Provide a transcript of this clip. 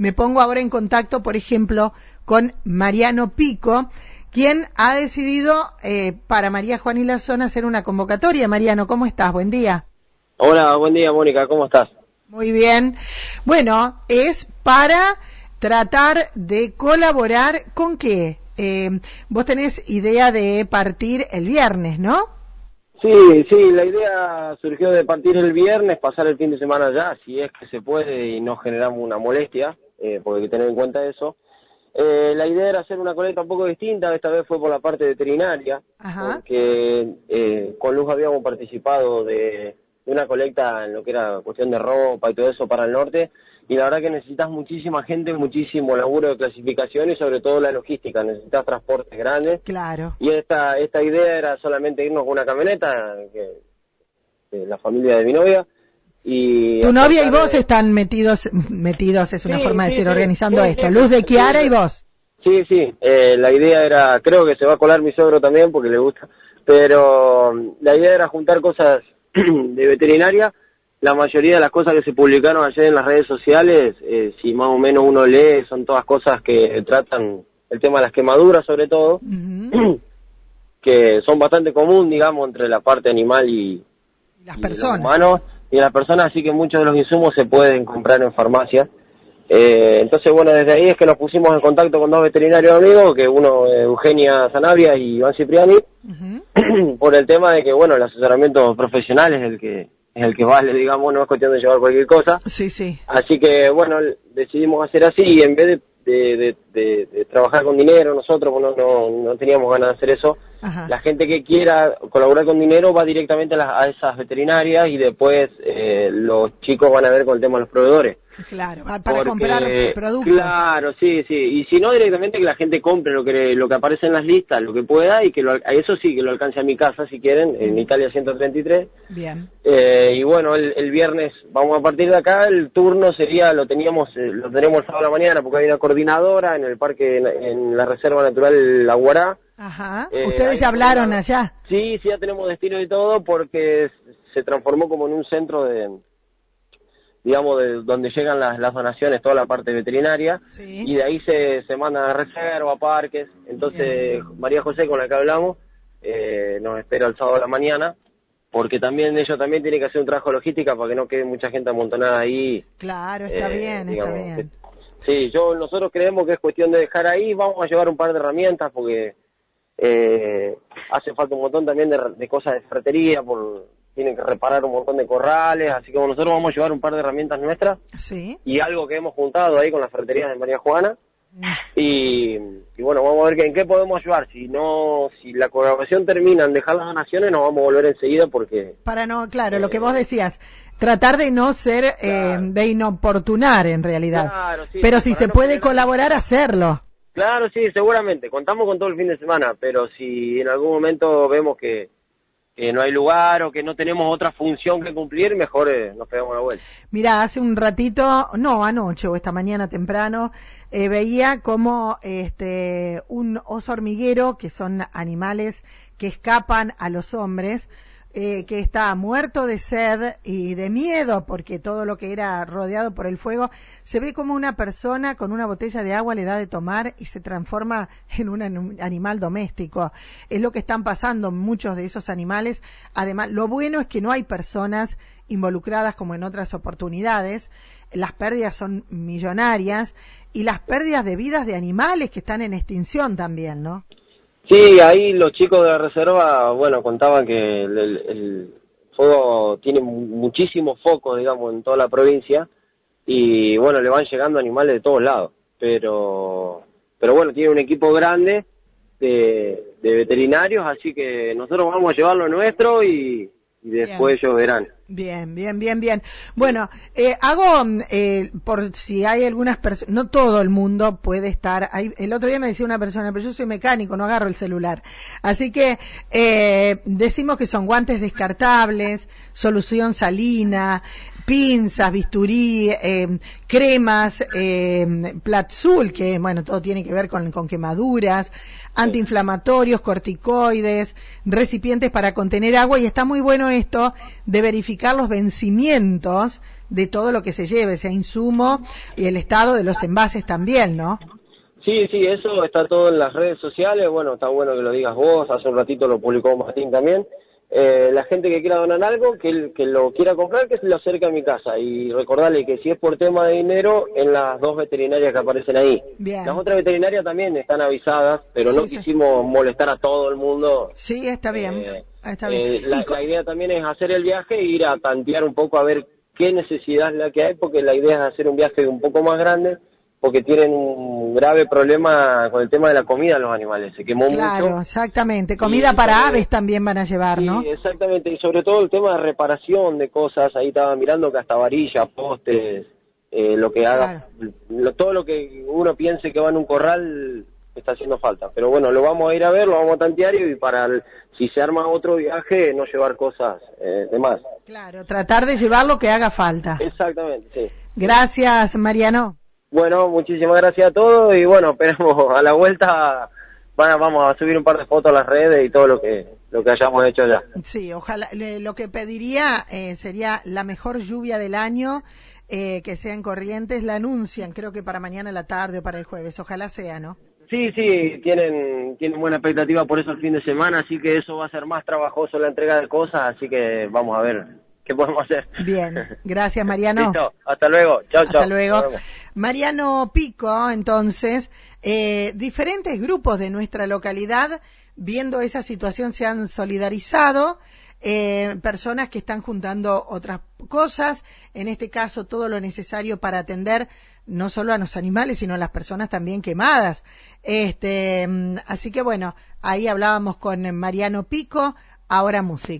me pongo ahora en contacto, por ejemplo, con Mariano Pico, quien ha decidido eh, para María Juan y la Zona hacer una convocatoria. Mariano, ¿cómo estás? Buen día. Hola, buen día, Mónica, ¿cómo estás? Muy bien. Bueno, es para tratar de colaborar con qué? Eh, vos tenés idea de partir el viernes, ¿no? Sí, sí, la idea surgió de partir el viernes, pasar el fin de semana allá, si es que se puede y no generamos una molestia, eh, porque hay que tener en cuenta eso. Eh, la idea era hacer una colecta un poco distinta, esta vez fue por la parte veterinaria, porque eh, con Luz habíamos participado de, de, una colecta en lo que era cuestión de ropa y todo eso para el norte, y la verdad que necesitas muchísima gente, muchísimo laburo de clasificación y sobre todo la logística, necesitas transportes grandes. Claro. Y esta, esta idea era solamente irnos con una camioneta, que, la familia de mi novia. Y tu novia y vos están metidos, metidos es una forma de decir, organizando esto. Luz de Kiara y vos. Sí, sí, eh, la idea era, creo que se va a colar mi suegro también porque le gusta, pero la idea era juntar cosas de veterinaria. La mayoría de las cosas que se publicaron ayer en las redes sociales, eh, si más o menos uno lee, son todas cosas que tratan el tema de las quemaduras sobre todo, que son bastante común, digamos, entre la parte animal y, las personas. humanos y las personas, así que muchos de los insumos se pueden comprar en farmacias. Eh, entonces, bueno, desde ahí es que nos pusimos en contacto con dos veterinarios amigos, que uno Eugenia Sanabria y Iván Cipriani, por el tema de que, bueno, el asesoramiento profesional es el que es el que vale, digamos, no es cuestión de llevar cualquier cosa. Sí, sí. Así que, bueno, decidimos hacer así y en vez de, de, trabajar con dinero nosotros, no, no, no teníamos ganas de hacer eso, la gente que quiera colaborar con dinero va directamente a, esas veterinarias y después eh, los chicos van a ver con el tema de los proveedores. Claro, para comprar productos. Claro, sí, sí. Y si no, directamente que la gente compre lo que lo que aparece en las listas, lo que pueda, y que lo, eso sí, que lo alcance a mi casa si quieren, en Italia 133. Bien. Eh, y bueno, el, viernes vamos a partir de acá, el turno sería, lo teníamos, eh, lo tenemos el sábado a la mañana porque hay una coordinadora en el parque, en, la Reserva Natural La Guará. Ajá. Eh, ¿Ustedes ya hablaron allá? Sí, sí, ya tenemos destino y todo porque se transformó como en un centro de digamos, de donde llegan las, las donaciones, toda la parte veterinaria, y de ahí se, se mandan a reserva, a parques. Entonces, María José, con la que hablamos, eh, nos espera el sábado de la mañana, porque también ellos también tienen que hacer un trabajo logística para que no quede mucha gente amontonada ahí. Claro, está eh, bien, está bien. sí, yo, nosotros creemos que es cuestión de dejar ahí, vamos a llevar un par de herramientas, porque eh, hace falta un montón también de, de cosas de ferretería, por tienen que reparar un montón de corrales, así que nosotros vamos a llevar un par de herramientas nuestras sí. y algo que hemos juntado ahí con las ferreterías de María Juana. Mm. Y, bueno, vamos a ver en qué podemos ayudar. Si no, si la colaboración termina en dejar las donaciones, nos vamos a volver enseguida porque... Para no, claro, lo que vos decías, tratar de no ser, eh, de inoportunar en realidad. Claro, sí, pero si se puede colaborar, hacerlo. Claro, sí, seguramente. Contamos con todo el fin de semana, pero si en algún momento vemos que, que no hay lugar o que no tenemos otra función que cumplir, mejor eh, nos pegamos la vuelta. Mira, hace un ratito, no, anoche o esta mañana temprano, eh, veía como este, un oso hormiguero, que son animales que escapan a los hombres, eh, que está muerto de sed y de miedo porque todo lo que era rodeado por el fuego, se ve como una persona con una botella de agua le da de tomar y se transforma en un animal doméstico. Es lo que están pasando muchos de esos animales. Además, lo bueno es que no hay personas involucradas como en otras oportunidades. Las pérdidas son millonarias y las pérdidas de vidas de animales que están en extinción también, ¿no? Sí, ahí los chicos de la reserva, bueno, contaban que el, fuego tiene muchísimos focos, digamos, en toda la provincia y bueno, le van llegando animales de todos lados, pero pero bueno, tiene un equipo grande de, de veterinarios, así que nosotros vamos a llevarlo nuestro y, y después ellos verán. Bien, bien, bien, bien. Bueno, eh, hago, eh, por si hay algunas personas, no todo el mundo puede estar, hay, el otro día me decía una persona, pero yo soy mecánico, no agarro el celular. Así que eh, decimos que son guantes descartables, solución salina, pinzas, bisturí, eh, cremas, eh, Platzul, que bueno, todo tiene que ver con, con quemaduras, antiinflamatorios, corticoides, recipientes para contener agua y está muy bueno esto de verificar los vencimientos de todo lo que se lleve, ese insumo y el estado de los envases también, ¿no? Sí, sí, eso está todo en las redes sociales, bueno, está bueno que lo digas vos, hace un ratito lo publicó Martín también. Eh, la gente que quiera donar algo, que, que lo quiera comprar, que se lo acerque a mi casa. Y recordarle que si es por tema de dinero, en las dos veterinarias que aparecen ahí. Las otras veterinarias también están avisadas, pero no quisimos molestar a todo el mundo. Sí, está bien. Eh, está bien. Eh, la, la, idea también es hacer el viaje e ir a tantear un poco a ver qué necesidad es la que hay, porque la idea es hacer un viaje un poco más grande porque tienen un grave problema con el tema de la comida los animales. Se quemó claro, mucho. exactamente. Comida para aves también van a llevar, ¿no? Sí, exactamente. Y sobre todo el tema de reparación de cosas. Ahí estaba mirando que hasta varillas, postes, eh, lo que haga, todo lo que uno piense que va en un corral está haciendo falta. Pero bueno, lo vamos a ir a ver, lo vamos a tantear y para si se arma otro viaje, no llevar cosas eh, de más. Claro, tratar de llevar lo que haga falta. Exactamente, sí. Gracias, Mariano. Bueno, muchísimas gracias a todos y bueno, esperemos a la vuelta vamos a subir un par de fotos a las redes y todo lo que lo que hayamos hecho ya. Sí, ojalá. lo que pediría eh, sería la mejor lluvia del año, eh, que sean Corrientes, la anuncian, creo que para mañana a la tarde o para el jueves. Ojalá sea, ¿no? Sí, sí, tienen tienen buena expectativa por eso el fin de semana, así que eso va a ser más trabajoso la entrega de cosas, así que vamos a ver qué podemos hacer. Bien, gracias Mariano. Listo, hasta luego, chao, chao. Hasta luego. Mariano Pico, entonces, eh, diferentes grupos de nuestra localidad, viendo esa situación, se han solidarizado. Eh, personas que están juntando otras cosas, en este caso todo lo necesario para atender no solo a los animales, sino a las personas también quemadas. Este, mm, así que bueno, ahí hablábamos con Mariano Pico, ahora música.